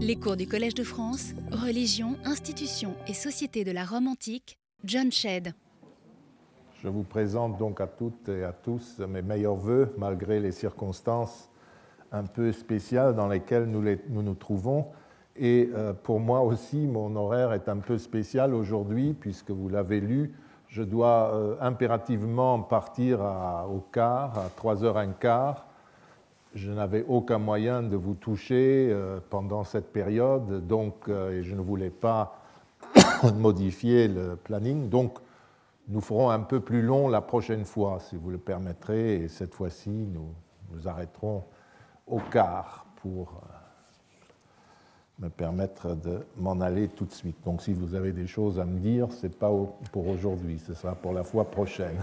Les cours du Collège de France, Religion, institutions et société de la Rome antique, John Shedd. Je vous présente donc à toutes et à tous mes meilleurs voeux, malgré les circonstances un peu spéciales dans lesquelles nous nous, trouvons. Et euh, pour moi aussi, mon horaire est un peu spécial aujourd'hui, puisque vous l'avez lu, je dois euh, impérativement partir au quart, à 3h15 je n'avais aucun moyen de vous toucher euh, pendant cette période, donc euh, je ne voulais pas modifier le planning. Donc, nous ferons un peu plus long la prochaine fois, si vous le permettrez, et cette fois-ci, nous nous arrêterons au quart pour euh, me permettre de m'en aller tout de suite. Donc, si vous avez des choses à me dire, ce n'est pas pour aujourd'hui, ce sera pour la fois prochaine.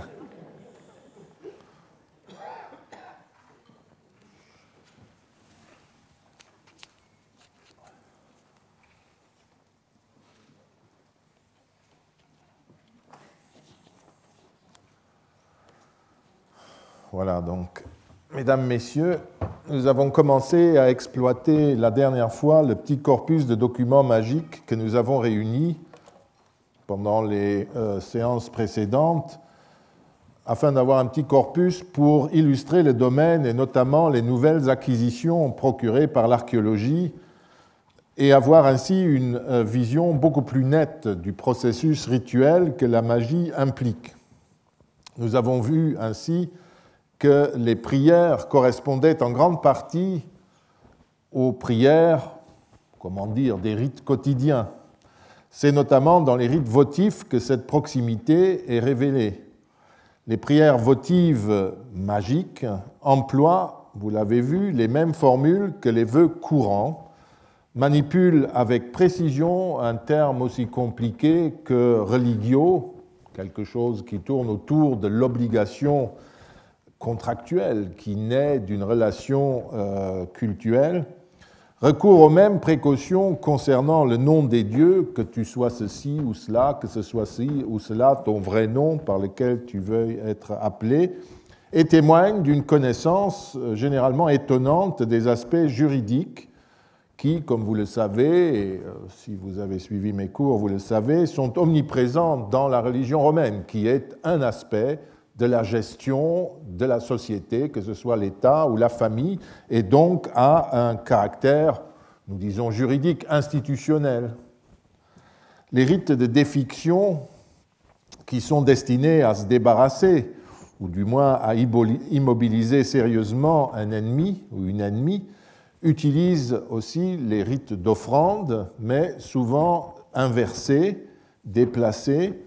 Voilà, donc, mesdames, messieurs, nous avons commencé à exploiter la dernière fois le petit corpus de documents magiques que nous avons réunis pendant les euh, séances précédentes afin d'avoir un petit corpus pour illustrer le domaine et notamment les nouvelles acquisitions procurées par l'archéologie et avoir ainsi une euh, vision beaucoup plus nette du processus rituel que la magie implique. Nous avons vu ainsi que les prières correspondaient en grande partie aux prières, comment dire, des rites quotidiens. C'est notamment dans les rites votifs que cette proximité est révélée. Les prières votives magiques emploient, vous l'avez vu, les mêmes formules que les vœux courants, manipulent avec précision un terme aussi compliqué que religio, quelque chose qui tourne autour de l'obligation contractuel qui naît d'une relation euh, cultuelle, recourt aux mêmes précautions concernant le nom des dieux, que tu sois ceci ou cela, que ce soit ci ou cela, ton vrai nom par lequel tu veuilles être appelé, et témoigne d'une connaissance euh, généralement étonnante des aspects juridiques qui, comme vous le savez, et euh, si vous avez suivi mes cours, vous le savez, sont omniprésents dans la religion romaine, qui est un aspect de la gestion de la société, que ce soit l'État ou la famille, et donc a un caractère, nous disons, juridique, institutionnel. Les rites de défiction qui sont destinés à se débarrasser, ou du moins à immobiliser sérieusement un ennemi ou une ennemie, utilisent aussi les rites d'offrande, mais souvent inversés, déplacés,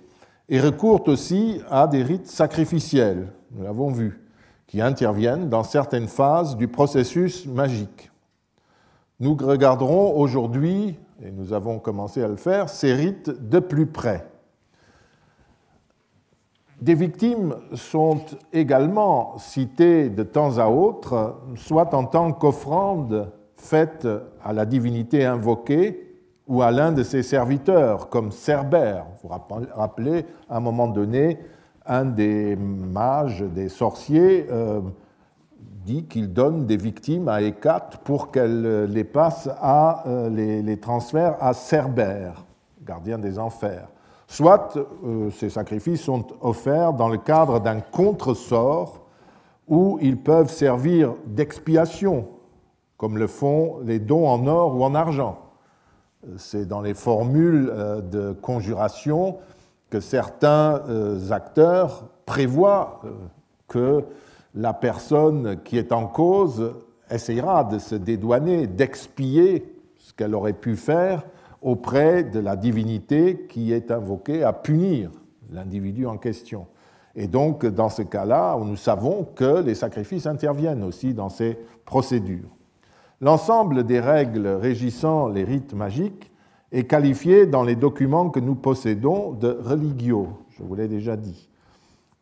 et recourent aussi à des rites sacrificiels, nous l'avons vu, qui interviennent dans certaines phases du processus magique. Nous regarderons aujourd'hui, et nous avons commencé à le faire, ces rites de plus près. Des victimes sont également citées de temps à autre, soit en tant qu'offrande faite à la divinité invoquée, ou à l'un de ses serviteurs, comme Cerbère. Vous vous rappelez, à un moment donné, un des mages, des sorciers, euh, dit qu'il donne des victimes à Hécate pour qu'elle les passe à euh, les, transfère à Cerbère, gardien des enfers. Soit euh, ces sacrifices sont offerts dans le cadre d'un contresort où ils peuvent servir d'expiation, comme le font les dons en or ou en argent c'est dans les formules euh, de conjuration que certains euh, acteurs prévoient euh, que la personne qui est en cause essayera de se dédouaner, d'expier ce qu'elle aurait pu faire auprès de la divinité qui est invoquée à punir l'individu en question. Et donc, dans ce cas-là, nous savons que les sacrifices interviennent aussi dans ces procédures. L'ensemble des règles régissant les rites magiques est qualifié dans les documents que nous possédons de religio, je vous l'ai déjà dit.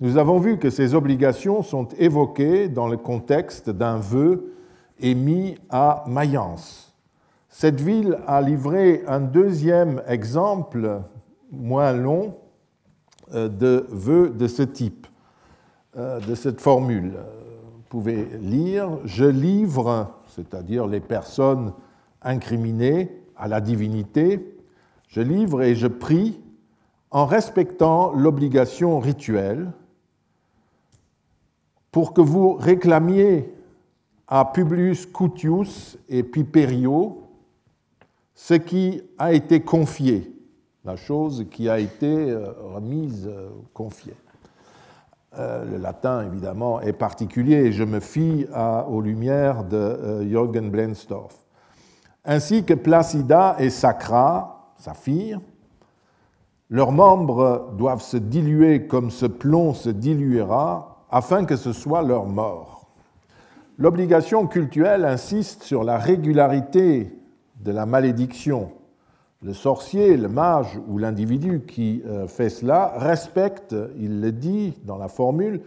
Nous avons vu que ces obligations sont évoquées dans le contexte d'un vœu émis à Mayence. Cette ville a livré un deuxième exemple moins long euh, de vœu de ce type, euh, de cette formule. Vous pouvez lire Je livre c'est-à-dire les personnes incriminé à la divinité, je livre et je prie en respectant l'obligation rituelle pour que vous réclamiez à Publius Cutius et Piperio ce qui a été confié, la chose qui a été euh, remise, euh, confiée. Euh, le latin, évidemment, est particulier et je me fie aux lumières de Jürgen Blensdorf. Ainsi que Placida et Sacra, sa fille, leurs membres doivent se diluer comme ce plomb se diluera afin que ce soit leur mort. L'obligation cultuelle insiste sur la régularité de la malédiction. Le sorcier, le mage ou l'individu qui euh, fait cela respecte, il le dit dans la formule,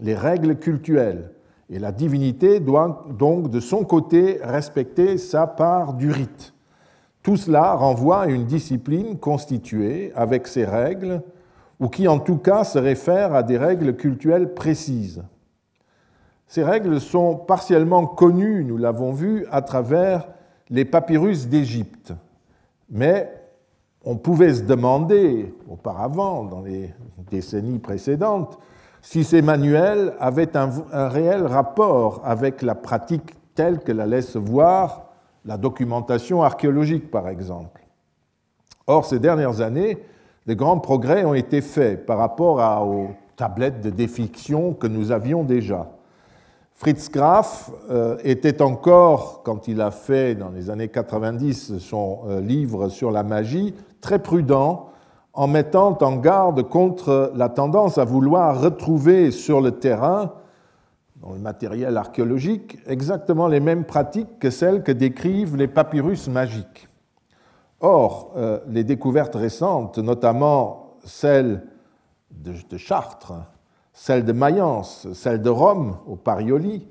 les règles cultuelles. Et la divinité doit donc de son côté respecter sa part du rite. Tout cela renvoie à une discipline constituée avec ses règles, ou qui en tout cas se réfère à des règles cultuelles précises. Ces règles sont partiellement connues, nous l'avons vu, à travers les papyrus d'Égypte. Mais on pouvait se demander auparavant, dans les décennies précédentes, si ces manuels avaient un, réel rapport avec la pratique telle que la laisse voir la documentation archéologique, par exemple. Or, ces dernières années, de grands progrès ont été faits par rapport aux tablettes de défiction que nous avions déjà. Fritz Graf euh, était encore, quand il a fait dans les années 90 son euh, livre sur la magie, très prudent en mettant en garde contre la tendance à vouloir retrouver sur le terrain, dans le matériel archéologique, exactement les mêmes pratiques que celles que décrivent les papyrus magiques. Or, euh, les découvertes récentes, notamment celles de Chartres, celle de Mayence, celle de Rome au Parioli,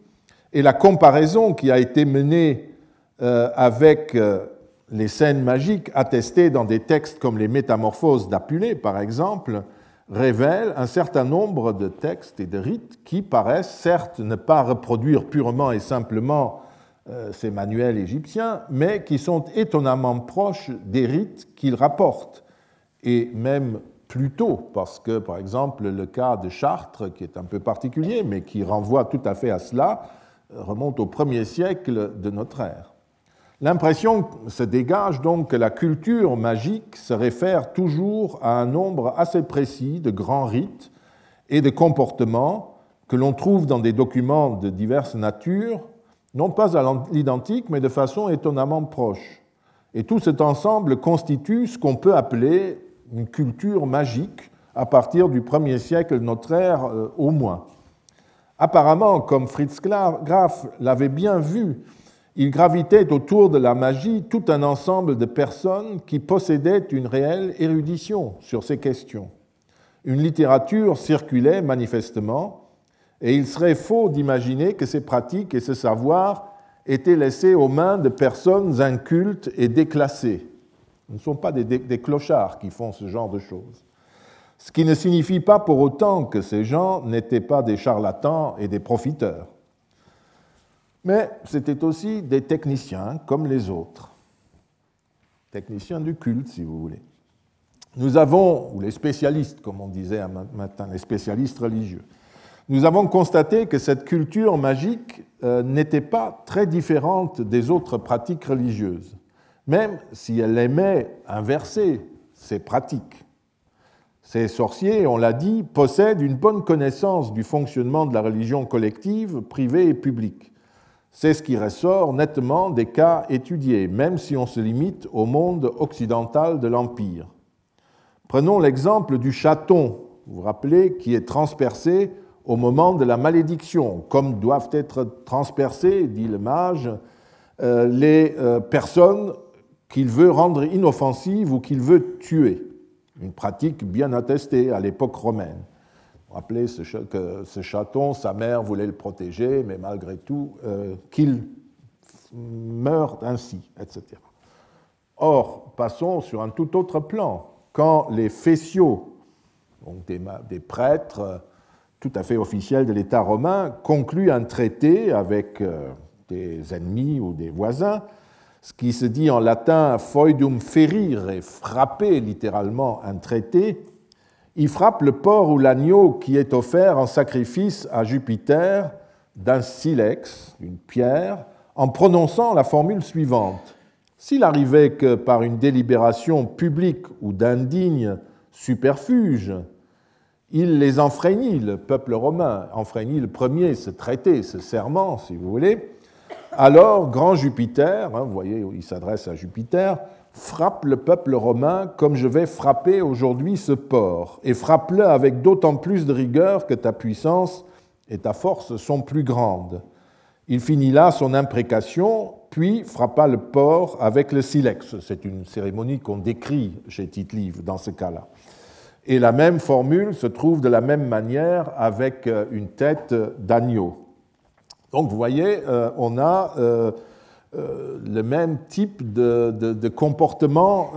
et la comparaison qui a été menée euh, avec euh, les scènes magiques attestées dans des textes comme les Métamorphoses d'Apulée, par exemple, révèlent un certain nombre de textes et de rites qui paraissent certes ne pas reproduire purement et simplement euh, ces manuels égyptiens, mais qui sont étonnamment proches des rites qu'ils rapportent, et même plus tôt, parce que, par exemple, le cas de Chartres, qui est un peu particulier, mais qui renvoie tout à fait à cela, remonte au premier siècle de notre ère. L'impression se dégage donc que la culture magique se réfère toujours à un nombre assez précis de grands rites et de comportements que l'on trouve dans des documents de diverses natures, non pas à l'identique, mais de façon étonnamment proche. Et tout cet ensemble constitue ce qu'on peut appeler une culture magique à partir du 1er siècle de notre ère euh, au moins. Apparemment, comme Fritz Graf l'avait bien vu, il gravitait autour de la magie tout un ensemble de personnes qui possédaient une réelle érudition sur ces questions. Une littérature circulait manifestement, et il serait faux d'imaginer que ces pratiques et ce savoir étaient laissés aux mains de personnes incultes et déclassées. Ce ne sont pas des, clochards qui font ce genre de choses. Ce qui ne signifie pas pour autant que ces gens n'étaient pas des charlatans et des profiteurs. Mais c'était aussi des techniciens comme les autres. Techniciens du culte, si vous voulez. Nous avons, ou les spécialistes, comme on disait un matin, les spécialistes religieux, nous avons constaté que cette culture magique euh, n'était pas très différente des autres pratiques religieuses même si elle aimait inverser ses pratiques. Ces sorciers, on l'a dit, possèdent une bonne connaissance du fonctionnement de la religion collective, privée et publique. C'est ce qui ressort nettement des cas étudiés, même si on se limite au monde occidental de l'Empire. Prenons l'exemple du chaton, vous vous rappelez, qui est transpercé au moment de la malédiction, comme doivent être transpercés, dit le mage, euh, les euh, personnes qu'il veut rendre inoffensive ou qu'il veut tuer. Une pratique bien attestée à l'époque romaine. Rappelez que ce chaton, sa mère voulait le protéger, mais malgré tout, euh, qu'il meure ainsi, etc. Or, passons sur un tout autre plan. Quand les fessiaux, donc des, des prêtres tout à fait officiels de l'État romain, concluent un traité avec euh, des ennemis ou des voisins, ce qui se dit en latin foidum ferire, frapper littéralement un traité, il frappe le porc ou l'agneau qui est offert en sacrifice à Jupiter d'un silex, une pierre, en prononçant la formule suivante. S'il arrivait que par une délibération publique ou d'indigne superfuge, il les enfreignit, le peuple romain, enfreignit le premier, ce traité, ce serment, si vous voulez, alors grand Jupiter, hein, vous voyez, il s'adresse à Jupiter, frappe le peuple romain comme je vais frapper aujourd'hui ce port, et frappe-le avec d'autant plus de rigueur que ta puissance et ta force sont plus grandes. Il finit là son imprécation, puis frappa le port avec le silex. C'est une cérémonie qu'on décrit chez tite dans ce cas-là. Et la même formule se trouve de la même manière avec euh, une tête d'agneau. Donc vous voyez, euh, on a euh, le même type de, comportement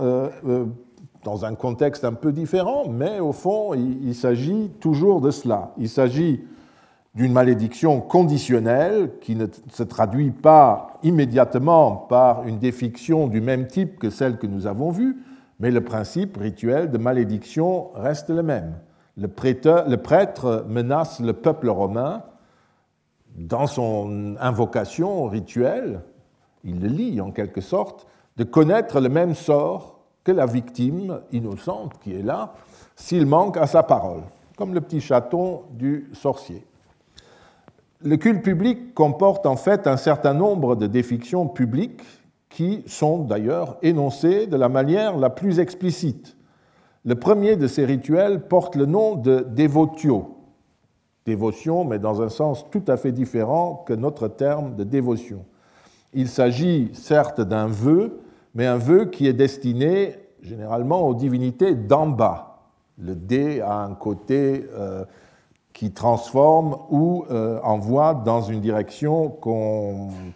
dans un contexte un peu différent, mais au fond, il s'agit toujours de cela. Il s'agit d'une malédiction conditionnelle qui ne se traduit pas immédiatement par une défiction du même type que celle que nous avons vue, mais le principe rituel de malédiction reste le même. Le, prêtre menace le peuple romain dans son invocation rituelle, il le lit en quelque sorte, de connaître le même sort que la victime innocente qui est là, s'il manque à sa parole, comme le petit chaton du sorcier. Le culte public comporte en fait un certain nombre de défictions publiques qui sont d'ailleurs énoncées de la manière la plus explicite. Le premier de ces rituels porte le nom de dévotio, dévotion, mais dans un sens tout à fait différent que notre terme de dévotion. Il s'agit certes d'un vœu, mais un vœu qui est destiné généralement aux divinités d'en bas. Le dé a un côté euh, qui transforme ou euh, envoie dans une direction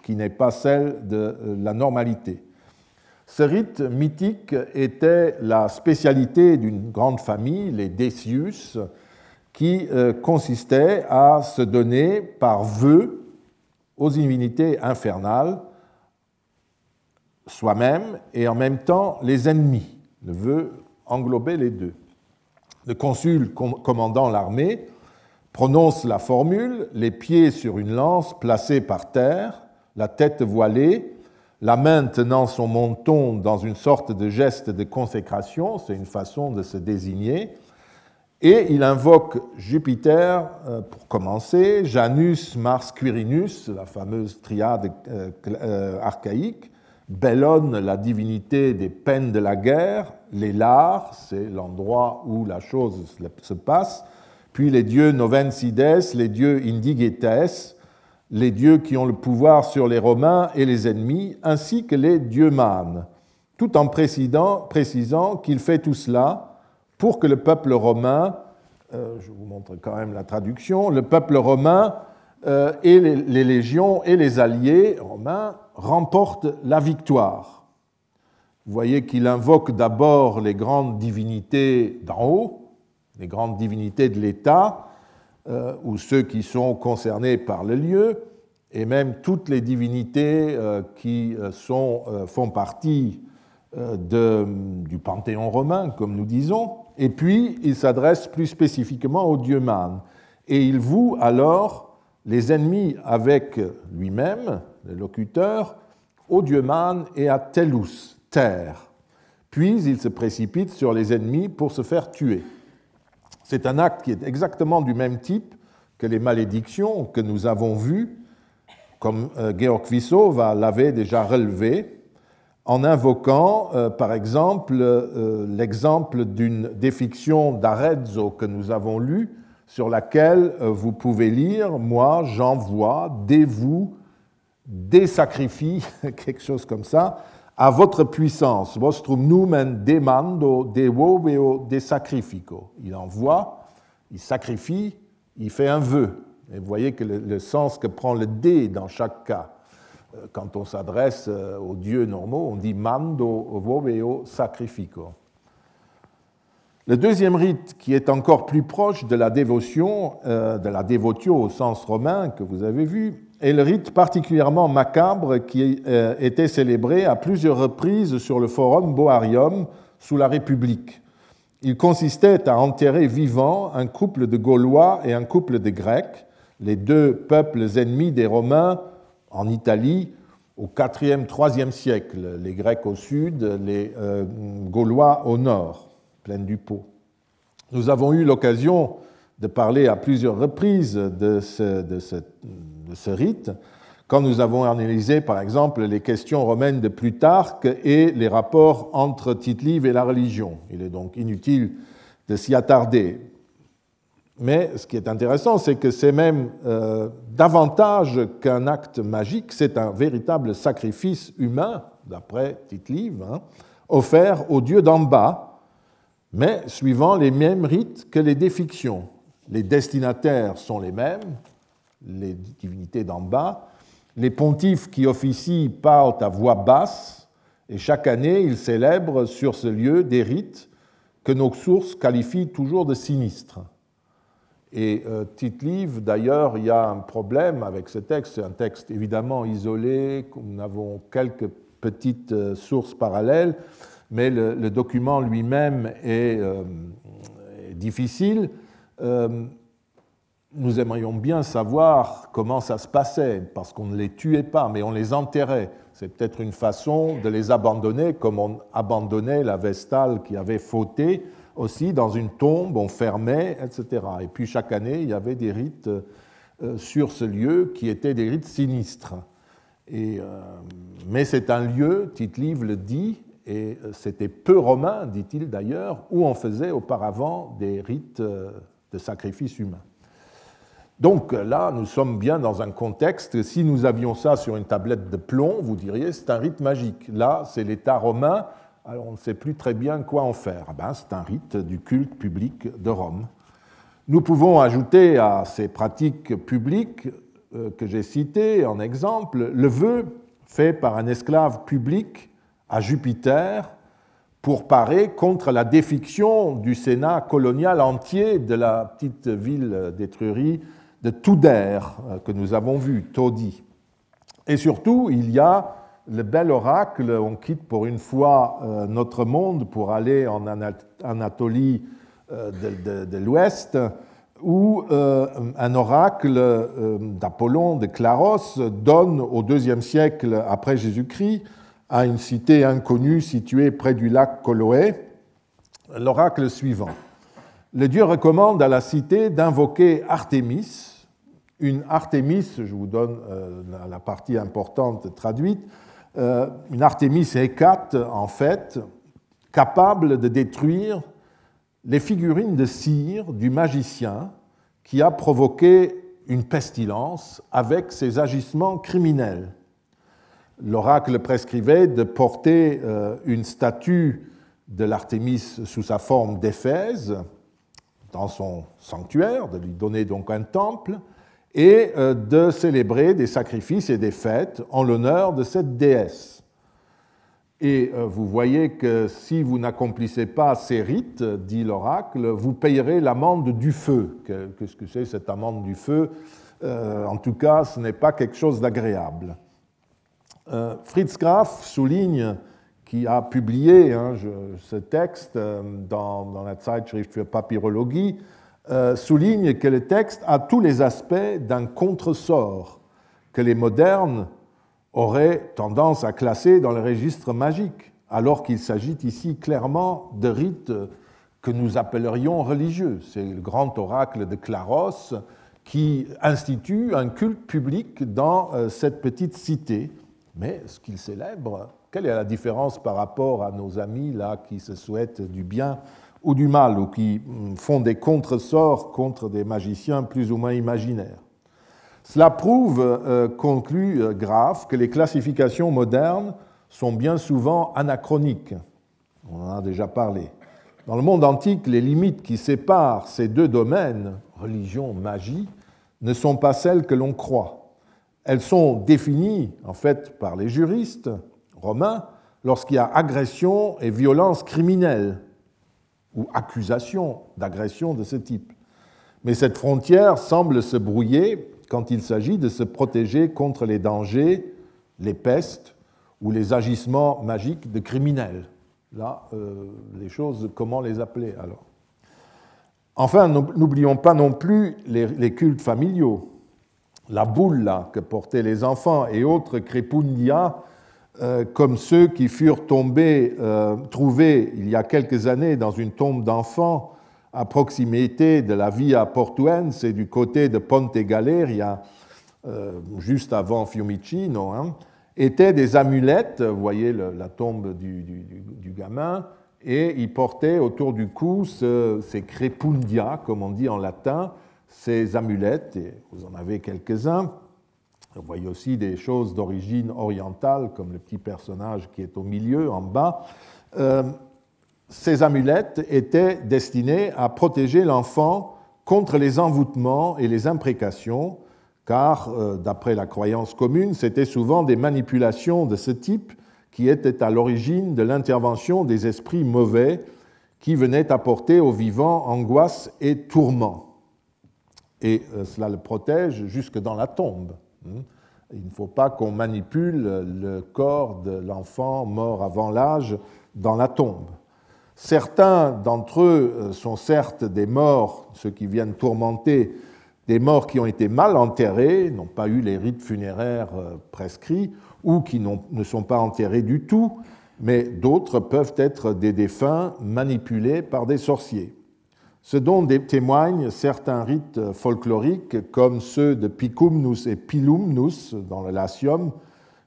qui n'est pas celle de euh, la normalité. Ce rite mythique était la spécialité d'une grande famille, les Decius, qui euh, consistait à se donner par vœu aux divinités infernales, soi-même et en même temps les ennemis. Le vœu englobait les deux. Le consul commandant l'armée prononce la formule, les pieds sur une lance placée par terre, la tête voilée, la main tenant son menton dans une sorte de geste de consécration, c'est une façon de se désigner, et il invoque Jupiter euh, pour commencer, Janus, Mars, Quirinus, la fameuse triade euh, euh, archaïque, Bellone, la divinité des peines de la guerre, les c'est l'endroit où la chose se passe, puis les dieux Novencides, les dieux Indigetes, les dieux qui ont le pouvoir sur les Romains et les ennemis, ainsi que les dieux mânes, tout en précisant, qu'il fait tout cela pour que le peuple romain, euh, je vous montre quand même la traduction, le peuple romain euh, et les, légions et les alliés romains remportent la victoire. Vous voyez qu'il invoque d'abord les grandes divinités d'en haut, les grandes divinités de l'État, euh, ou ceux qui sont concernés par le lieu, et même toutes les divinités qui font partie du panthéon romain, comme nous disons, et puis il s'adresse plus spécifiquement aux dieux mânes. Et il voue alors les ennemis avec lui-même, le locuteur, aux dieux mânes et à Tellus, terre. Puis il se précipite sur les ennemis pour se faire tuer. C'est un acte qui est exactement du même type que les malédictions que nous avons vues, comme euh, Georg Wissov l'avait déjà relevé, en invoquant, euh, par exemple, euh, l'exemple d'une défiction d'Arezzo que nous avons lue, sur laquelle vous pouvez lire Moi, j'envoie, des vous, des sacrifies, quelque chose comme ça, à votre puissance, vostrum numen demando de voveo de sacrifico. Il envoie, il sacrifie, il fait un vœu. Et vous voyez que le, sens que prend le D dans chaque cas, euh, quand on s'adresse euh, aux dieux normaux, on dit mando voveo sacrifico. Le deuxième rite, qui est encore plus proche de la dévotion, euh, de la dévotio au sens romain que vous avez vu, est le rite particulièrement macabre qui euh, était célébré à plusieurs reprises sur le forum Boarium sous la République. Il consistait à enterrer vivant un couple de Gaulois et un couple de Grecs, les deux peuples ennemis des Romains en Italie au IVe, IIIe siècle, les Grecs au sud, les euh, Gaulois au nord, plaine du Pô. Nous avons eu l'occasion de parler à plusieurs reprises de ce, de ce, rite, quand nous avons analysé, par exemple, les questions romaines de Plutarque et les rapports entre Tite-Live et la religion. Il est donc inutile de s'y attarder. Mais ce qui est intéressant, c'est que c'est même euh, davantage qu'un acte magique, c'est un véritable sacrifice humain, d'après Tite-Live, hein, offert aux dieux d'en bas, mais suivant les mêmes rites que les défictions. Les destinataires sont les mêmes, les divinités d'en bas. Les pontifes qui officient parlent à voix basse, et chaque année, ils célèbrent sur ce lieu des rites que nos sources qualifient toujours de sinistres. Et euh, Tite-Live, d'ailleurs, il y a un problème avec ce texte. C'est un texte évidemment isolé, nous avons quelques petites euh, sources parallèles, mais le, document lui-même est, euh, difficile. nous aimerions bien savoir comment ça se passait, parce qu'on ne les tuait pas, mais on les enterrait. C'est peut-être une façon de les abandonner, comme on abandonnait la Vestale qui avait fauté aussi dans une tombe, on fermait, etc. Et puis chaque année, il y avait des rites euh, sur ce lieu qui étaient des rites sinistres. Euh, mais c'est un lieu, Tite-Live le dit, et euh, c'était peu romain, dit-il d'ailleurs, où on faisait auparavant des rites de sacrifice humain. Donc là, nous sommes bien dans un contexte, si nous avions ça sur une tablette de plomb, vous diriez c'est un rite magique. Là, c'est l'État romain on ne sait plus très bien quoi en faire. Ah ben, c'est un rite du culte public de Rome. Nous pouvons ajouter à ces pratiques publiques euh, que j'ai citées en exemple le vœu fait par un esclave public à Jupiter pour parer contre la défiction du Sénat colonial entier de la petite ville d'Étrurie de Touder, euh, que nous avons vu, Todi. Et surtout, il y a le bel oracle, on quitte pour une fois euh, notre monde pour aller en Anatolie euh, de, l'Ouest, où euh, un oracle d'Apollon de Claros donne au IIe siècle après Jésus-Christ à une cité inconnue située près du lac Coloé l'oracle suivant. Le dieu recommande à la cité d'invoquer Artémis, une Artémis, je vous donne la partie importante traduite, une Artémis hécate, en fait, capable de détruire les figurines de cire du magicien qui a provoqué une pestilence avec ses agissements criminels. L'oracle prescrivait de porter euh, une statue de l'Artémis sous sa forme d'Éphèse dans son sanctuaire, de lui donner donc un temple, et euh, de célébrer des sacrifices et des fêtes en l'honneur de cette déesse. Et euh, vous voyez que si vous n'accomplissez pas ces rites, dit l'oracle, vous payerez l'amende du feu. Qu'est-ce que c'est cette amende du feu? Euh, En tout cas, ce n'est pas quelque chose d'agréable. Fritz Graf souligne, qui a publié hein, ce texte dans, dans la Zeitschrift für Papyrologie, euh, souligne que le texte a tous les aspects d'un contresort que les modernes auraient tendance à classer dans le registre magique, alors qu'il s'agit ici clairement de rites que nous appellerions religieux. C'est le grand oracle de Claros qui institue un culte public dans euh, cette petite cité. Mais ce qu'il célèbre, quelle est la différence par rapport à nos amis là qui se souhaitent du bien ou du mal, ou qui font des contresorts contre des magiciens plus ou moins imaginaires. Cela prouve, euh, conclut euh, Graf, que les classifications modernes sont bien souvent anachroniques. On en a déjà parlé. Dans le monde antique, les limites qui séparent ces deux domaines, religion, magie, ne sont pas celles que l'on croit. Elles sont définies, en fait, par les juristes romains lorsqu'il y a agression et violence criminelle, ou accusation d'agression de ce type. Mais cette frontière semble se brouiller quand il s'agit de se protéger contre les dangers, les pestes ou les agissements magiques de criminels. Là, euh, les choses, comment les appeler alors? Enfin, n'oublions pas non plus les, cultes familiaux. La boule que portaient les enfants et autres crépundia, comme ceux qui furent tombés, euh, trouvés il y a quelques années dans une tombe d'enfants à proximité de la Via Portuense et du côté de Ponte Galeria, juste avant Fiumicino, hein, étaient des amulettes, vous voyez la tombe du, gamin, et il portait autour du cou ces crepundia, comme on dit en latin, ces amulettes, et vous en avez quelques-uns. Vous voyez aussi des choses d'origine orientale, comme le petit personnage qui est au milieu, en bas. Euh, ces amulettes étaient destinées à protéger l'enfant contre les envoûtements et les imprécations, car, euh, d'après la croyance commune, c'était souvent des manipulations de ce type qui étaient à l'origine de l'intervention des esprits mauvais qui venaient apporter aux vivants angoisse et tourment. Et euh, cela le protège jusque dans la tombe. Hmm? Il ne faut pas qu'on manipule le corps de l'enfant mort avant l'âge dans la tombe. Certains d'entre eux euh, sont certes des morts, ceux qui viennent tourmenter des morts qui ont été mal enterrés, n'ont pas eu les rites funéraires euh, prescrits, ou qui ne sont pas enterrés du tout, mais d'autres peuvent être des défunts manipulés par des sorciers. Ce dont témoignent certains rites folkloriques, comme ceux de Picumnus et Pilumnus dans le Latium,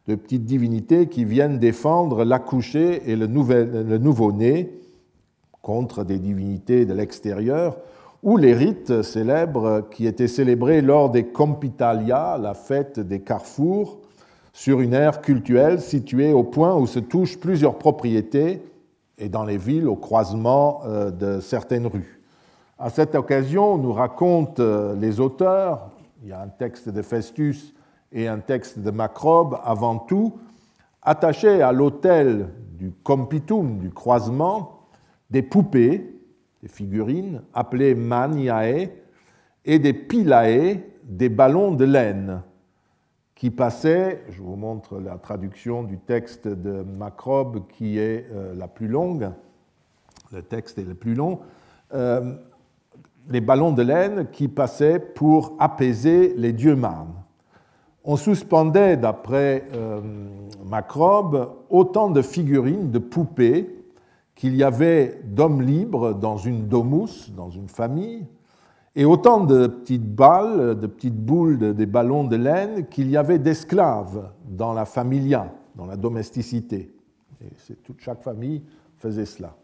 de petites divinités qui viennent défendre l'accouché et le nouveau-né contre des divinités de l'extérieur, ou les rites célèbres qui étaient célébrés lors des Compitalia, la fête des carrefours, sur une aire cultuelle située au point où se touchent plusieurs propriétés et dans les villes au croisement euh, de certaines rues. À cette occasion, nous racontent euh, les auteurs, il y a un texte de Festus et un texte de Macrobe avant tout, attachés à l'autel du compitum, du croisement, des poupées des figurines appelées maniae, et des pilae, des ballons de laine, qui passaient, je vous montre la traduction du texte de Macrobe qui est euh, la plus longue, le texte est le plus long, euh, les ballons de laine qui passaient pour apaiser les dieux mânes. On suspendait, d'après euh, Macrobe, autant de figurines, de poupées, qu'il y avait d'hommes libres dans une domus, dans une famille, et autant de petites balles, de petites boules, des ballons de laine qu'il y avait d'esclaves dans la familia, dans la domesticité. Et toute chaque famille faisait cela.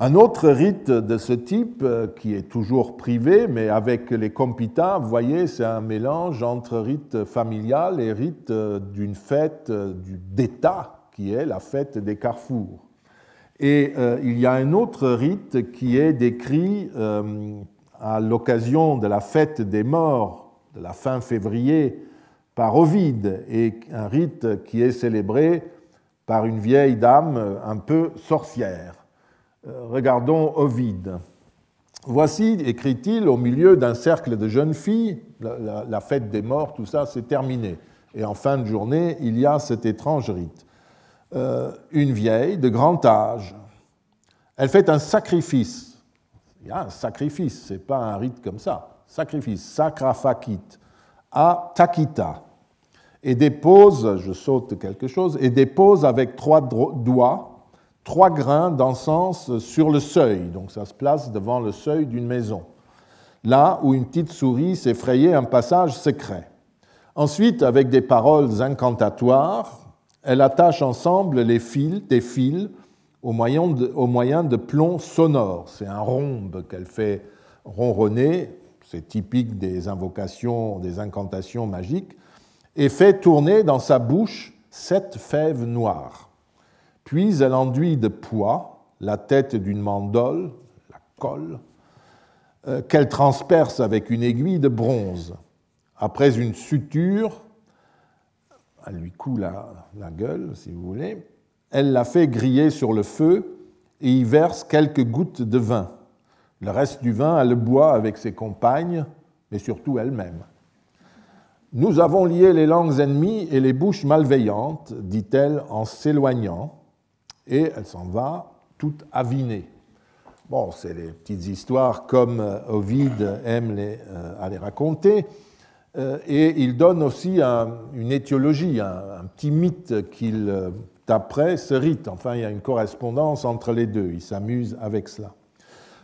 Un autre rite de ce type, euh, qui est toujours privé, mais avec les compita, vous voyez, c'est un mélange entre rite familial et rite euh, d'une fête euh, d'État, qui est la fête des carrefours. Et il y a un autre rite qui est décrit à l'occasion de la fête des morts de la fin février par Ovide, et un rite qui est célébré par une vieille dame un peu sorcière. Euh, regardons Ovide. Voici, écrit-il, au milieu d'un cercle de jeunes filles, la, fête des morts, tout ça, c'est terminé. Et en fin de journée, il y a cet étrange rite. Euh, une vieille de grand âge. Elle fait un sacrifice. Il y a un sacrifice, ce n'est pas un rite comme ça. Sacrifice, sacrafakit, à Takita. Et dépose, je saute quelque chose, et dépose avec trois doigts trois grains d'encens sur le seuil. Donc ça se place devant le seuil d'une maison. Là où une petite souris s'est frayé un passage secret. Ensuite, avec des paroles incantatoires, elle attache ensemble les fils, des fils au moyen de, au moyen de plombs sonores. C'est un rhombe qu'elle fait ronronner, c'est typique des invocations, des incantations magiques, et fait tourner dans sa bouche sept fèves noires. Puis elle enduit de poids la tête d'une mandole, la colle, euh, qu'elle transperce avec une aiguille de bronze. Après une suture, elle lui coule la, gueule, si vous voulez, elle la fait griller sur le feu et y verse quelques gouttes de vin. Le reste du vin, elle le boit avec ses compagnes mais surtout elle-même. Nous avons lié les langues ennemies et les bouches malveillantes, dit-elle en s'éloignant, et elle s'en va toute avinée. Bon, c'est les petites histoires comme euh, Ovide aime euh, à les raconter. Euh, et il donne aussi une étiologie, un, petit mythe qu'il d'après ce rite. Enfin, il y a une correspondance entre les deux. Il s'amuse avec cela.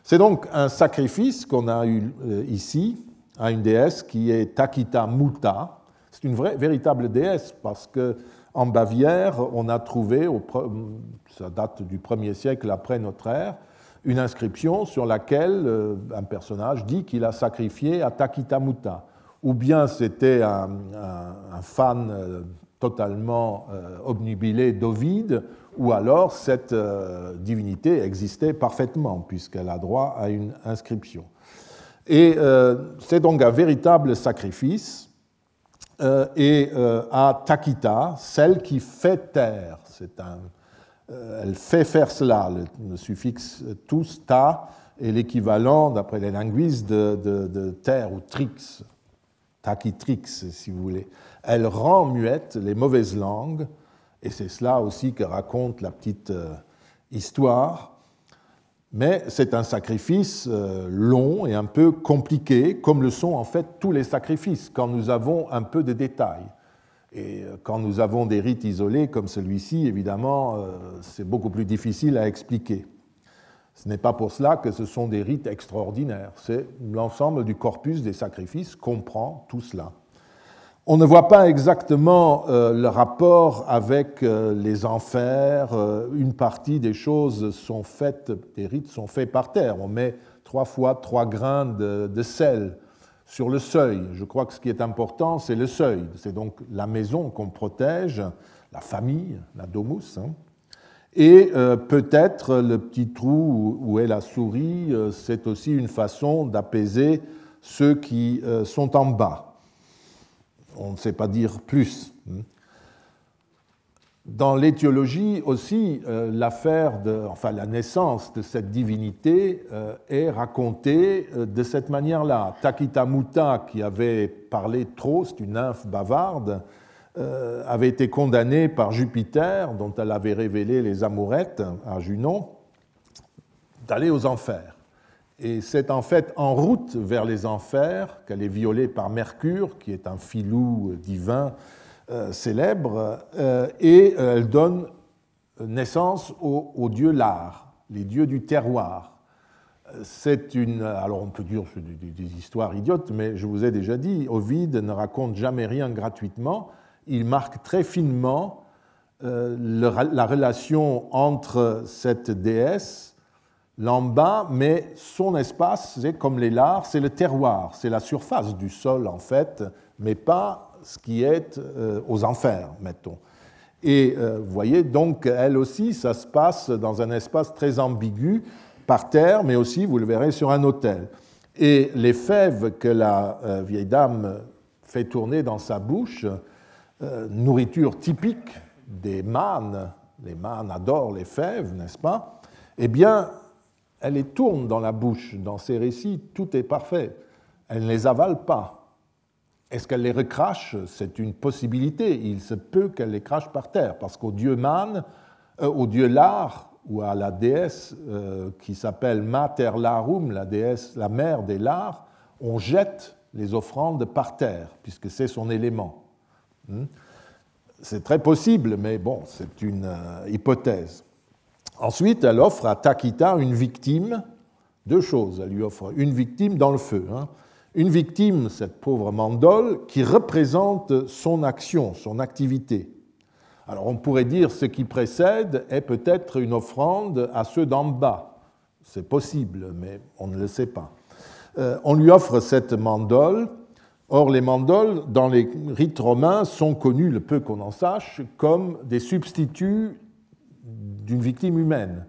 C'est donc un sacrifice qu'on a eu ici à une déesse qui est Takita Muta. C'est une vraie, véritable déesse parce que en Bavière, on a trouvé, ça date du 1er siècle après notre ère, une inscription sur laquelle euh, un personnage dit qu'il a sacrifié à Takitamuta. Ou bien c'était un, fan euh, totalement euh, obnubilé d'Ovide, ou alors cette divinité existait parfaitement, puisqu'elle a droit à une inscription. Et c'est donc un véritable sacrifice. Et à Takita, celle qui fait c'est un euh, elle fait faire cela. Le, suffixe tous, ta, est l'équivalent, d'après les linguistes, de, terre ou trix, taquitrix, si vous voulez. Elle rend muette les mauvaises langues, et c'est cela aussi que raconte la petite euh, histoire. Mais c'est un sacrifice euh, long et un peu compliqué, comme le sont en fait tous les sacrifices, quand nous avons un peu de détails. Et euh, quand nous avons des rites isolés comme celui-ci, évidemment, euh, c'est beaucoup plus difficile à expliquer. Ce n'est pas pour cela que ce sont des rites extraordinaires. C'est l'ensemble du corpus des sacrifices comprend tout cela. On ne voit pas exactement euh, le rapport avec les enfers. Une partie des choses sont faites, des rites sont faits par terre. On met trois fois trois grains de sel sur le seuil. Je crois que ce qui est important, c'est le seuil. C'est donc la maison qu'on protège, la famille, la domus. Hein. Et euh, peut-être le petit trou où est la souris, euh, c'est aussi une façon d'apaiser ceux qui euh, sont en bas. On ne sait pas dire plus. Dans l'éthiologie aussi, euh, l'affaire de, enfin la naissance de cette divinité euh, est racontée euh, de cette manière-là. Takita Muta, qui avait parlé trop, c'est une nymphe bavarde, avait été condamnée par Jupiter, dont elle avait révélé les amourettes à Junon, d'aller aux enfers. Et c'est en fait en route vers les enfers qu'elle est violée par Mercure, qui est un filou divin euh, célèbre, euh, et euh, elle donne naissance aux, dieux l'art, les dieux du terroir. C'est une. Alors on peut dire des, des histoires idiotes, mais je vous ai déjà dit, Ovide ne raconte jamais rien gratuitement. Il marque très finement la relation entre cette déesse, l'amba, mais son espace, c'est comme les lards, c'est le terroir, c'est la surface du sol en fait, mais pas ce qui est euh, aux enfers, mettons. Et euh, vous voyez, donc, elle aussi, ça se passe dans un espace très ambigu, par terre, mais aussi, vous le verrez, sur un autel. Et les fèves que la euh, vieille dame fait tourner dans sa bouche, nourriture typique des mânes, les mânes adorent les fèves, n'est-ce pas? Eh bien, elle les tourne dans la bouche. Dans ces récits, tout est parfait. Elle ne les avale pas. Est-ce qu'elle les recrache? C'est une possibilité. Il se peut qu'elle les crache par terre, parce qu'au dieu Man, euh, au dieu Lar, ou à la déesse euh, qui s'appelle Mater Larum, la déesse, la mère des Lars, on jette les offrandes par terre, puisque c'est son élément. Hmm? C'est très possible, mais bon, c'est une euh, hypothèse. Ensuite, elle offre à Takita une victime, deux choses. Elle lui offre une victime dans le feu. Hein une victime, cette pauvre Mandole, qui représente son action, son activité. Alors on pourrait dire ce qui précède est peut-être une offrande à ceux d'en bas. C'est possible, mais on ne le sait pas. Euh, on lui offre cette mandole. Or, les mandoles, dans les rites romains, sont connus, le peu qu'on en sache, comme des substituts d'une victime humaine.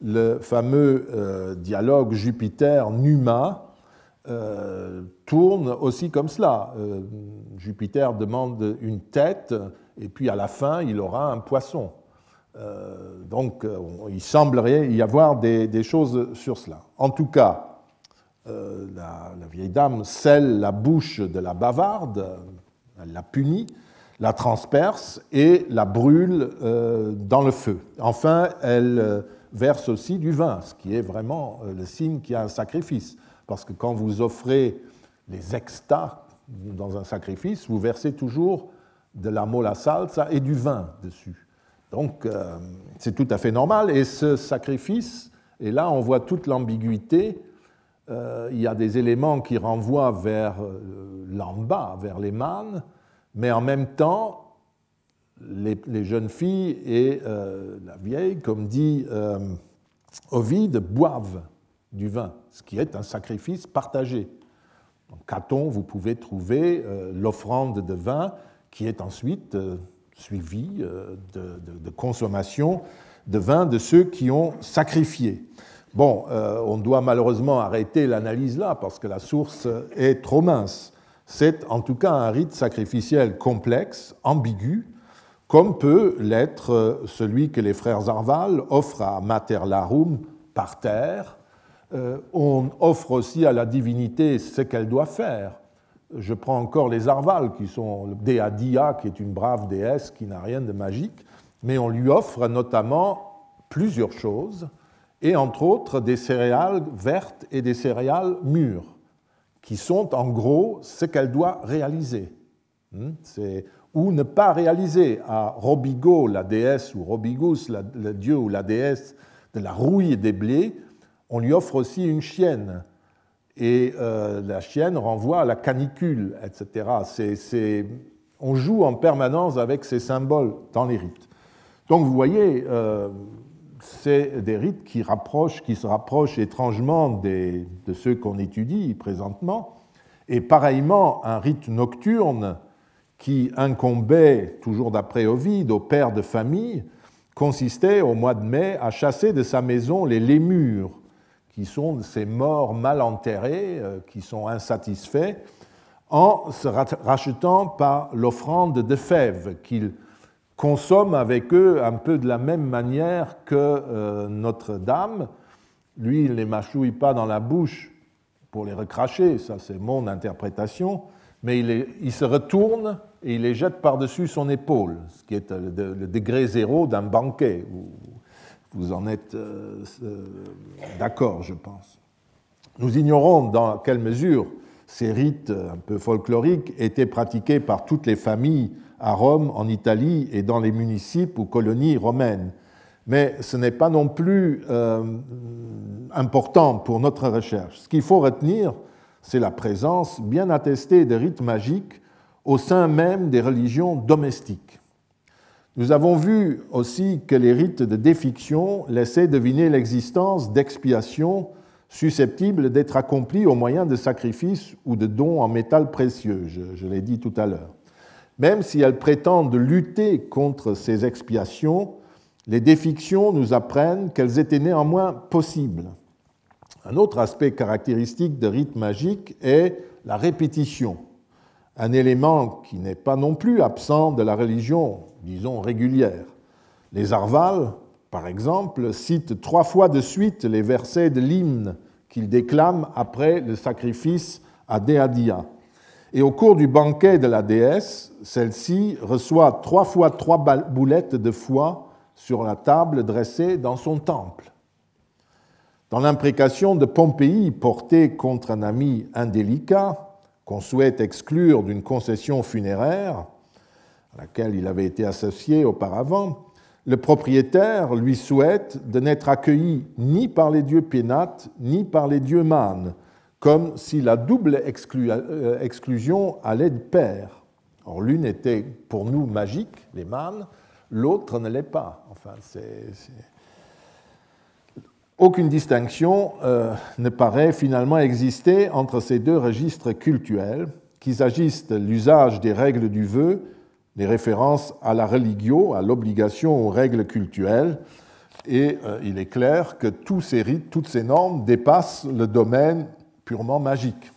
Le fameux euh, dialogue Jupiter-Numa, euh, tourne aussi comme cela. Euh, Jupiter demande une tête et puis à la fin, il aura un poisson. Donc il semblerait y avoir des, choses sur cela. En tout cas, euh, la, vieille dame scelle la bouche de la bavarde, elle la punit, la transperce et la brûle euh, dans le feu. Enfin, elle euh, verse aussi du vin, ce qui est vraiment le signe qu'il y a un sacrifice. Parce que quand vous offrez les extas dans un sacrifice, vous versez toujours de la mola salsa et du vin dessus. Donc, c'est tout à fait normal. Et ce sacrifice, et là, on voit toute l'ambiguïté euh, il y a des éléments qui renvoient vers euh, l'en-bas, vers les mânes, mais en même temps, les, jeunes filles et euh, la vieille, comme dit Ovide, boivent du vin, ce qui est un sacrifice partagé. En Caton, vous pouvez trouver l'offrande de vin qui est ensuite suivie de consommation de vin de ceux qui ont sacrifié. Bon, euh, on doit malheureusement arrêter l'analyse là parce que la source est trop mince. C'est en tout cas un rite sacrificiel complexe, ambigu, comme peut l'être euh, celui que les frères Arval offrent à Mater Larum par terre. Euh, on offre aussi à la divinité ce qu'elle doit faire. Je prends encore les Arval, qui sont Dea Dia, qui est une brave déesse qui n'a rien de magique, mais on lui offre notamment plusieurs choses et entre autres des céréales vertes et des céréales mûres, qui sont en gros ce qu'elle doit réaliser. Hmm? ou ne pas réaliser. À Robigo, la déesse, ou Robigus, le dieu ou la déesse de la rouille et des blés, on lui offre aussi une chienne. Et euh, la chienne renvoie à la canicule, etc. on joue en permanence avec ces symboles dans les rites. Donc vous voyez, euh, c'est des rites qui, se rapprochent étrangement de ceux qu'on étudie présentement, et pareillement un rite nocturne qui incombait, toujours d'après Ovide, au père de famille, consistait au mois de mai à chasser de sa maison les lémures, qui sont ces morts mal enterrés, euh, qui sont insatisfaits, en se rachetant par l'offrande de fèves qu'il consomme avec eux un peu de la même manière que euh, Notre-Dame. Lui, il ne les mâchouille pas dans la bouche pour les recracher, ça c'est mon interprétation, mais il, se retourne et il les jette par-dessus son épaule, ce qui est le, degré zéro d'un banquet. Vous en êtes euh, euh, d'accord, je pense. Nous ignorons dans quelle mesure ces rites un peu folkloriques étaient pratiqués par toutes les familles à Rome, en Italie et dans les municipes ou colonies romaines. Mais ce n'est pas non plus euh, important pour notre recherche. Ce qu'il faut retenir, c'est la présence bien attestée de rites magiques au sein même des religions domestiques. Nous avons vu aussi que les rites de défiction laissaient deviner l'existence d'expiations susceptibles d'être accomplies au moyen de sacrifices ou de dons en métal précieux, je l'ai dit tout à l'heure. Même si elles prétendent lutter contre ces expiations, les défictions nous apprennent qu'elles étaient néanmoins possibles. Un autre aspect caractéristique de rite magique est la répétition, un élément qui n'est pas non plus absent de la religion, disons, régulière. Les Arval, par exemple, citent trois fois de suite les versets de l'hymne qu'ils déclament après le sacrifice à Deadia. Et au cours du banquet de la déesse, celle-ci reçoit trois fois trois boulettes de foie sur la table dressée dans son temple. Dans l'imprécation de Pompéi portée contre un ami indélicat, qu'on souhaite exclure d'une concession funéraire, à laquelle il avait été associé auparavant, le propriétaire lui souhaite de n'être accueilli ni par les dieux pénates ni par les dieux mânes, comme si la double euh, exclusion allait de pair. Or, l'une était pour nous magique, les mânes, l'autre ne l'est pas. Enfin, Aucune distinction euh, ne paraît finalement exister entre ces deux registres cultuels, qu'il s'agisse de l'usage des règles du vœu, des références à la religio, à l'obligation aux règles cultuelles, et euh, il est clair que tous ces rites, toutes ces normes dépassent le domaine purement magique.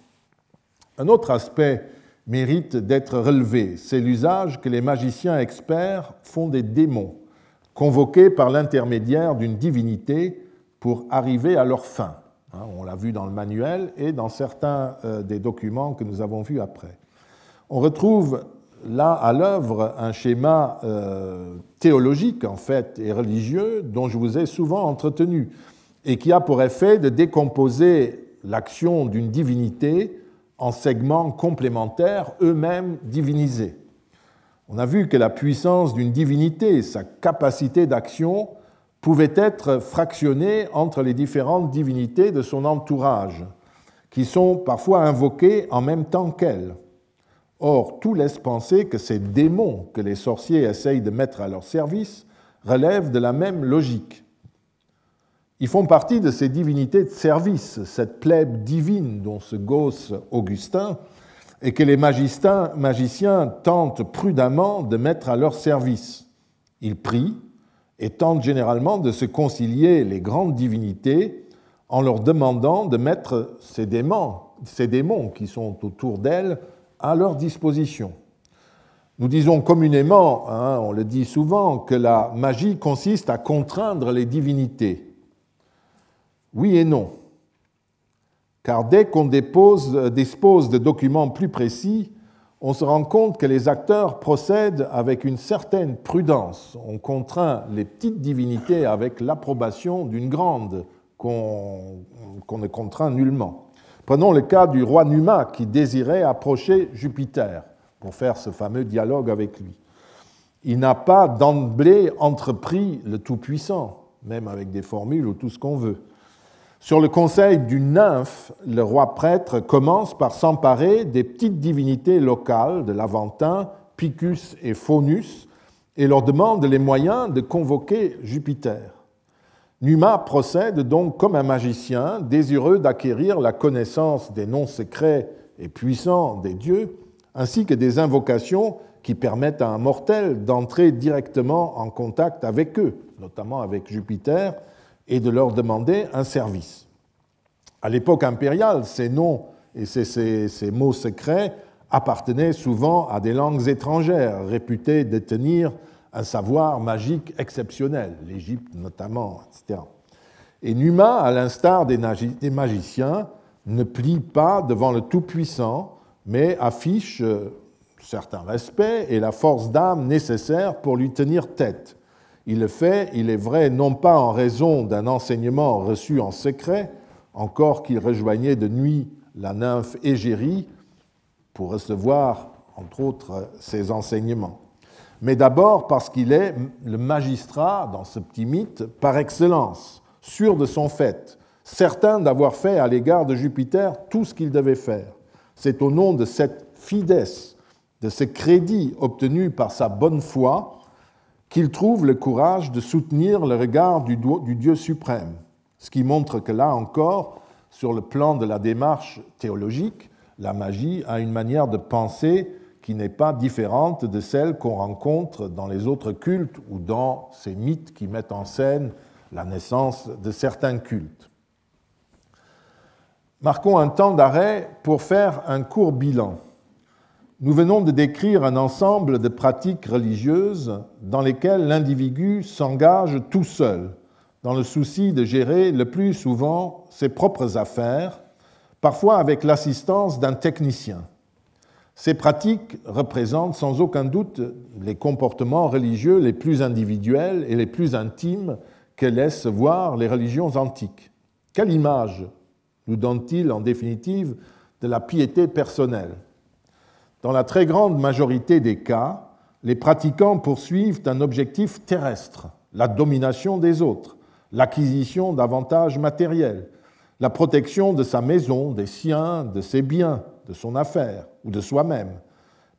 Un autre aspect mérite d'être relevé, c'est l'usage que les magiciens experts font des démons, convoqués par l'intermédiaire d'une divinité pour arriver à leur fin. Hein, on l'a vu dans le manuel et dans certains euh, des documents que nous avons vus après. On retrouve là à l'œuvre un schéma euh, théologique en fait et religieux dont je vous ai souvent entretenu et qui a pour effet de décomposer l'action d'une divinité en segments complémentaires eux-mêmes divinisés. On a vu que la puissance d'une divinité, sa capacité d'action, pouvait être fractionnée entre les différentes divinités de son entourage, qui sont parfois invoquées en même temps qu'elle. Or, tout laisse penser que ces démons que les sorciers essayent de mettre à leur service relèvent de la même logique. Ils font partie de ces divinités de service, cette plèbe divine dont se gausse Augustin, et que les magiciens tentent prudemment de mettre à leur service. Ils prient, et tentent généralement de se concilier les grandes divinités en leur demandant de mettre ces démons, ces démons qui sont autour d'elles à leur disposition. Nous disons communément, hein, on le dit souvent, que la magie consiste à contraindre les divinités. Oui et non. Car dès qu'on dispose de documents plus précis, on se rend compte que les acteurs procèdent avec une certaine prudence. On contraint les petites divinités avec l'approbation d'une grande qu'on ne contraint nullement. Prenons le cas du roi Numa qui désirait approcher Jupiter pour faire ce fameux dialogue avec lui. Il n'a pas d'emblée entrepris le Tout-Puissant, même avec des formules ou tout ce qu'on veut. Sur le conseil d'une nymphe, le roi prêtre commence par s'emparer des petites divinités locales de l'Aventin, Picus et Faunus, et leur demande les moyens de convoquer Jupiter. Numa procède donc comme un magicien, désireux d'acquérir la connaissance des noms secrets et puissants des dieux, ainsi que des invocations qui permettent à un mortel d'entrer directement en contact avec eux, notamment avec Jupiter, et de leur demander un service. À l'époque impériale, ces noms et ces, mots secrets appartenaient souvent à des langues étrangères réputées détenir un savoir magique exceptionnel, l'Égypte notamment, etc. Et Numa, à l'instar des magiciens, ne plie pas devant le Tout-Puissant, mais affiche euh, certain respect et la force d'âme nécessaire pour lui tenir tête. Il le fait, il est vrai, non pas en raison d'un enseignement reçu en secret, encore qu'il rejoignait de nuit la nymphe Égérie pour recevoir, entre autres, ses enseignements, mais d'abord parce qu'il est le magistrat, dans ce petit mythe, par excellence, sûr de son fait, certain d'avoir fait à l'égard de Jupiter tout ce qu'il devait faire. C'est au nom de cette fidesse, de ce crédit obtenu par sa bonne foi, qu'il trouve le courage de soutenir le regard du, Dieu suprême, ce qui montre que là encore, sur le plan de la démarche théologique, la magie a une manière de penser qui n'est pas différente de celle qu'on rencontre dans les autres cultes ou dans ces mythes qui mettent en scène la naissance de certains cultes. Marquons un temps d'arrêt pour faire un court bilan. Nous venons de décrire un ensemble de pratiques religieuses dans lesquelles l'individu s'engage tout seul, dans le souci de gérer le plus souvent ses propres affaires, parfois avec l'assistance d'un technicien. Ces pratiques représentent sans aucun doute les comportements religieux les plus individuels et les plus intimes que laissent voir les religions antiques. Quelle image nous donne-t-il en définitive de la piété personnelle? Dans la très grande majorité des cas, les pratiquants poursuivent un objectif terrestre, la domination des autres, l'acquisition d'avantages matériels, la protection de sa maison, des siens, de ses biens, de son affaire ou de soi-même.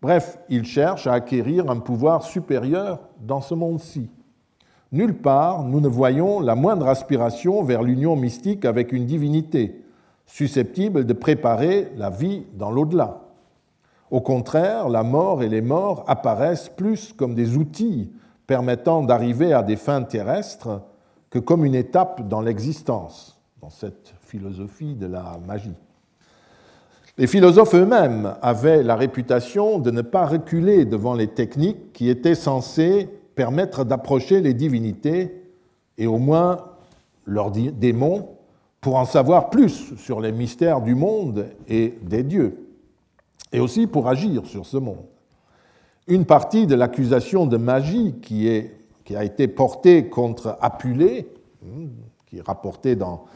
Bref, ils cherchent à acquérir un pouvoir supérieur dans ce monde-ci. Nulle part nous ne voyons la moindre aspiration vers l'union mystique avec une divinité, susceptible de préparer la vie dans l'au-delà. Au contraire, la mort et les morts apparaissent plus comme des outils permettant d'arriver à des fins terrestres que comme une étape dans l'existence, dans cette philosophie de la magie. Les philosophes eux-mêmes avaient la réputation de ne pas reculer devant les techniques qui étaient censées permettre d'approcher les divinités et au moins leurs démons pour en savoir plus sur les mystères du monde et des dieux, et aussi pour agir sur ce monde. Une partie de l'accusation de magie qui, est, a été portée contre Apulée, hmm, qui est rapportée dans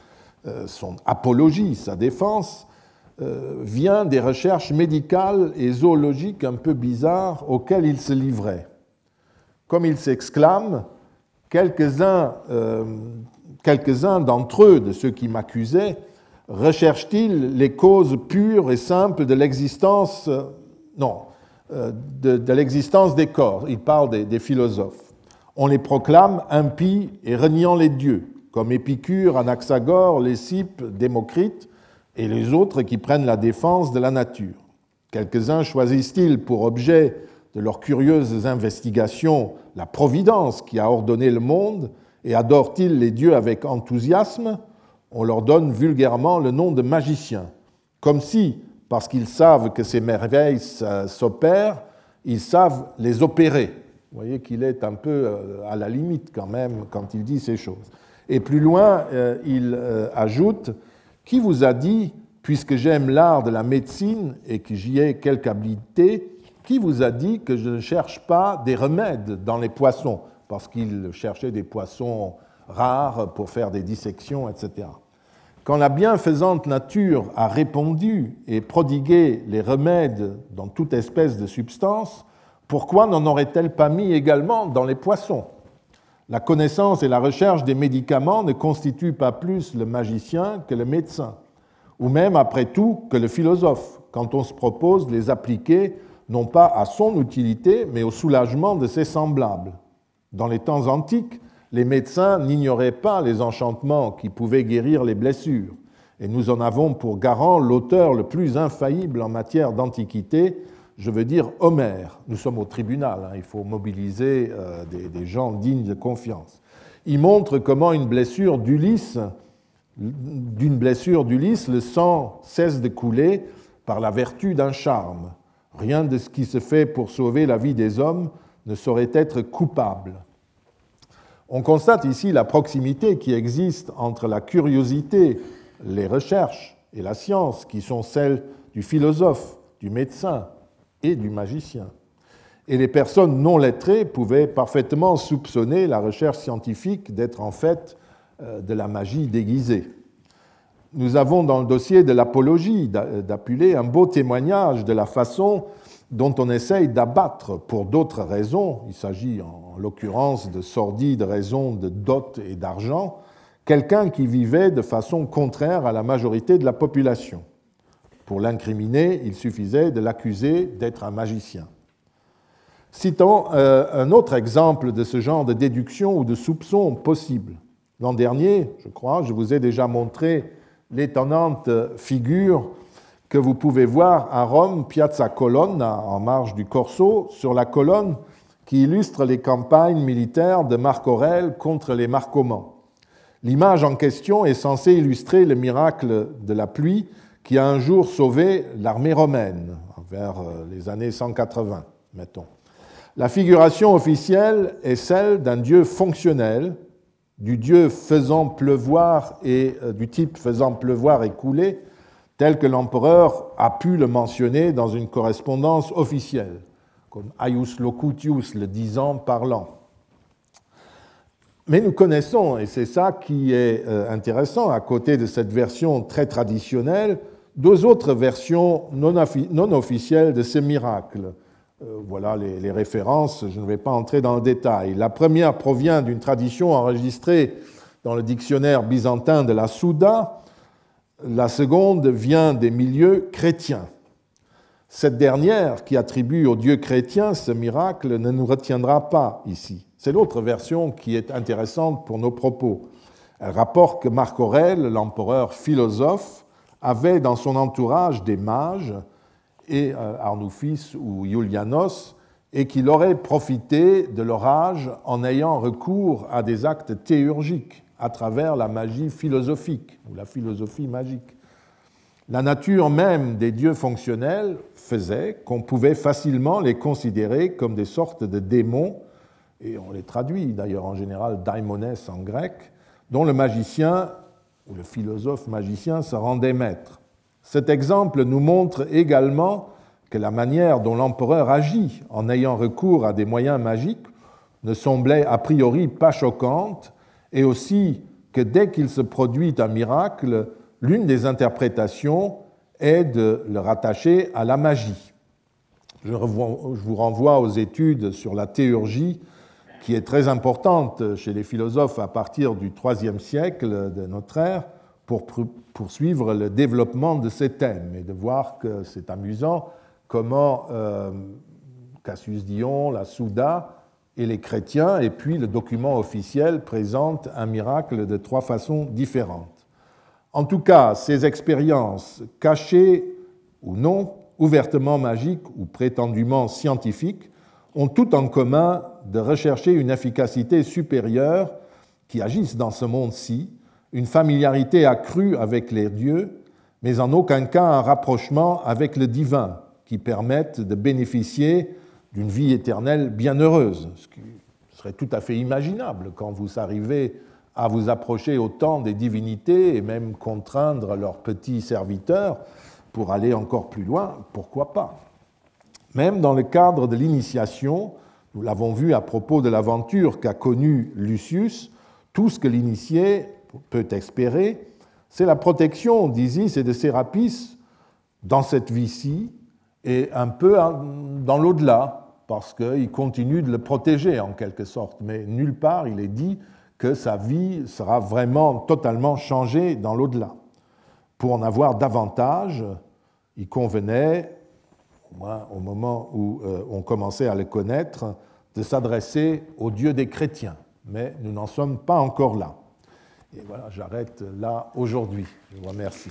euh, son apologie, sa défense, euh, vient des recherches médicales et zoologiques un peu bizarres auxquelles il se livrait. Comme il s'exclame, quelques-uns euh, d'entre eux, de ceux qui m'accusaient, recherchent-ils les causes pures et simples de l'existence, non, de, l'existence des corps? Il parle des, des philosophes. On les proclame impies et reniant les dieux comme Épicure, Anaxagore, Lécipe, Démocrite et les autres qui prennent la défense de la nature. Quelques-uns choisissent-ils pour objet de leurs curieuses investigations la providence qui a ordonné le monde et adorent-ils les dieux avec enthousiasme? On leur donne vulgairement le nom de magiciens, comme si, parce qu'ils savent que ces merveilles s'opèrent, ils savent les opérer. Vous voyez qu'il est un peu euh, à la limite quand même quand il dit ces choses. Et plus loin, euh, il euh, ajoute Qui vous a dit, puisque j'aime l'art de la médecine et que j'y ai quelque habileté, qui vous a dit que je ne cherche pas des remèdes dans les poissons? Parce qu'il cherchait des poissons rares pour faire des dissections, etc. Quand la bienfaisante nature a répondu et prodigué les remèdes dans toute espèce de substance, pourquoi n'en aurait-elle pas mis également dans les poissons? La connaissance et la recherche des médicaments ne constituent pas plus le magicien que le médecin, ou même, après tout, que le philosophe, quand on se propose de les appliquer non pas à son utilité, mais au soulagement de ses semblables. Dans les temps antiques, les médecins n'ignoraient pas les enchantements qui pouvaient guérir les blessures, et nous en avons pour garant l'auteur le plus infaillible en matière d'antiquité, je veux dire Homère. Nous sommes au tribunal, hein, il faut mobiliser euh, des, gens dignes de confiance. Il montre comment une blessure d'Ulysse, d'une blessure d'Ulysse, le sang cesse de couler par la vertu d'un charme. Rien de ce qui se fait pour sauver la vie des hommes ne saurait être coupable. On constate ici la proximité qui existe entre la curiosité, les recherches et la science, qui sont celles du philosophe, du médecin, et du magicien. Et les personnes non lettrées pouvaient parfaitement soupçonner la recherche scientifique d'être en fait euh, de la magie déguisée. Nous avons dans le dossier de l'apologie d'Apulée un beau témoignage de la façon dont on essaye d'abattre pour d'autres raisons, il s'agit en l'occurrence de sordides raisons de dot et d'argent, quelqu'un qui vivait de façon contraire à la majorité de la population. Pour l'incriminer, il suffisait de l'accuser d'être un magicien. Citons euh, un autre exemple de ce genre de déduction ou de soupçon possible. L'an dernier, je crois, je vous ai déjà montré l'étonnante figure que vous pouvez voir à Rome, Piazza Colonna, en marge du Corso, sur la colonne qui illustre les campagnes militaires de Marc Aurèle contre les Marcomans. L'image en question est censée illustrer le miracle de la pluie qui a un jour sauvé l'armée romaine, vers euh, les années 180, mettons. La figuration officielle est celle d'un dieu fonctionnel, du dieu faisant pleuvoir et euh, du type faisant pleuvoir et couler, tel que l'empereur a pu le mentionner dans une correspondance officielle, comme Aius Locutius le disant parlant. Mais nous connaissons, et c'est ça qui est euh, intéressant, à côté de cette version très traditionnelle, deux autres versions non officielles de ce miracle. Euh, voilà les, références, je ne vais pas entrer dans le détail. La première provient d'une tradition enregistrée dans le dictionnaire byzantin de la Souda, la seconde vient des milieux chrétiens. Cette dernière, qui attribue au Dieu chrétien ce miracle, ne nous retiendra pas ici. C'est l'autre version qui est intéressante pour nos propos. Elle rapporte que Marc Aurèle, l'empereur philosophe, avait dans son entourage des mages, et euh, Arnoufis ou Iulianos, et qu'il aurait profité de leur âge en ayant recours à des actes théurgiques à travers la magie philosophique ou la philosophie magique. La nature même des dieux fonctionnels faisait qu'on pouvait facilement les considérer comme des sortes de démons, et on les traduit d'ailleurs en général daimones en grec, dont le magicien où le philosophe magicien se rendait maître. Cet exemple nous montre également que la manière dont l'empereur agit en ayant recours à des moyens magiques ne semblait a priori pas choquante, et aussi que dès qu'il se produit un miracle, l'une des interprétations est de le rattacher à la magie. Je vous renvoie aux études sur la théurgie, qui est très importante chez les philosophes à partir du IIIe siècle de notre ère, pour poursuivre le développement de ces thèmes et de voir que c'est amusant comment euh, Cassius Dion, la Souda et les chrétiens, et puis le document officiel présente un miracle de trois façons différentes. En tout cas, ces expériences, cachées ou non, ouvertement magiques ou prétendument scientifiques, ont tout en commun de rechercher une efficacité supérieure qui agisse dans ce monde-ci, une familiarité accrue avec les dieux, mais en aucun cas un rapprochement avec le divin qui permette de bénéficier d'une vie éternelle bienheureuse, ce qui serait tout à fait imaginable quand vous arrivez à vous approcher autant des divinités et même contraindre leurs petits serviteurs pour aller encore plus loin, pourquoi pas? Même dans le cadre de l'initiation, nous l'avons vu à propos de l'aventure qu'a connue Lucius, tout ce que l'initié peut espérer, c'est la protection d'Isis et de Sérapis dans cette vie-ci et un peu dans l'au-delà, parce qu'il continue de le protéger en quelque sorte, mais nulle part il est dit que sa vie sera vraiment totalement changée dans l'au-delà. Pour en avoir davantage, il convenait, au moment où euh, on commençait à le connaître, de s'adresser au Dieu des chrétiens. Mais nous n'en sommes pas encore là. Et voilà, j'arrête là aujourd'hui. Je vous remercie.